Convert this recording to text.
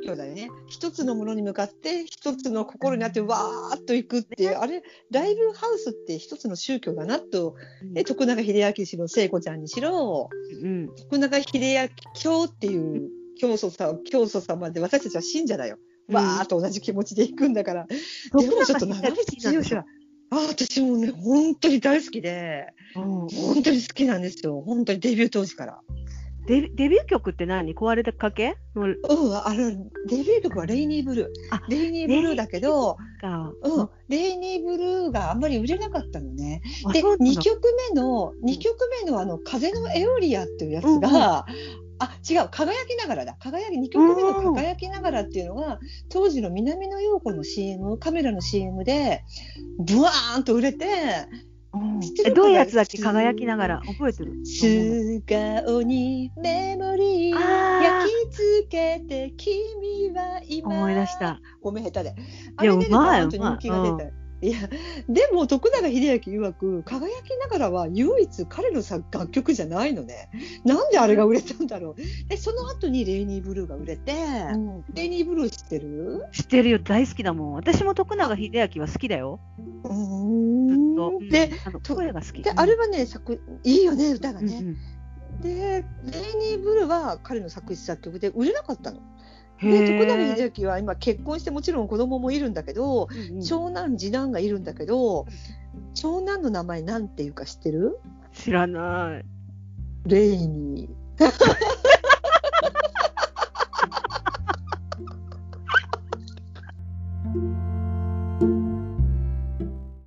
教だよね。一つのものに向かって一つの心にあってわーっといくっていう、あれライブハウスって一つの宗教だなと、え徳永英明しろ聖子ちゃんにしろ、うん。徳永英明教っていう教祖さ教祖様で私たちは信者だよ。うんわーっと同じ気持ちでいくんだから。徳でもちょっと永長渕剛は、あ私もね、本当に大好きで、うん本当に好きなんですよ。本当にデビュー当時から。デビデビュー曲って何？壊れたかけ？のうん、あの、デビュー曲はレイニーブルー。あレイニーブルーだけど、か。うん、レイニーブルーがあんまり売れなかったのね。で、あそうなんだ2曲目の、二曲目のあの、風のエオリアっていうやつが、あ、違う、輝きながらだ。輝き、2曲目の輝きながらっていうのが、当時の南野陽子の CM、カメラの CM で、ブワーンと売れて、うん。どういうやつだっけ？輝きながら。覚えてる？素顔にメモリー。焼き付けて君は今。思い出した。ごめん下手で。いやうまい本当に人気が出た、いやでも徳永英明曰く輝きながらは唯一彼のさ楽曲じゃないのね。なんであれが売れたんだろう。でその後にレイニーブルーが売れて、うん。レイニーブルー知ってる？知ってるよ、大好きだもん。私も徳永英明は好きだよ。う。んで、声が好き。で、あれはね、作、いいよね、歌がね。うんうん、で、レイニー・ブルは彼の作詞作曲で売れなかったの。で徳永英樹は今結婚してもちろん子供もいるんだけど、うん、長男次男がいるんだけど長男の名前なんていうか知ってる？知らない。レイニー。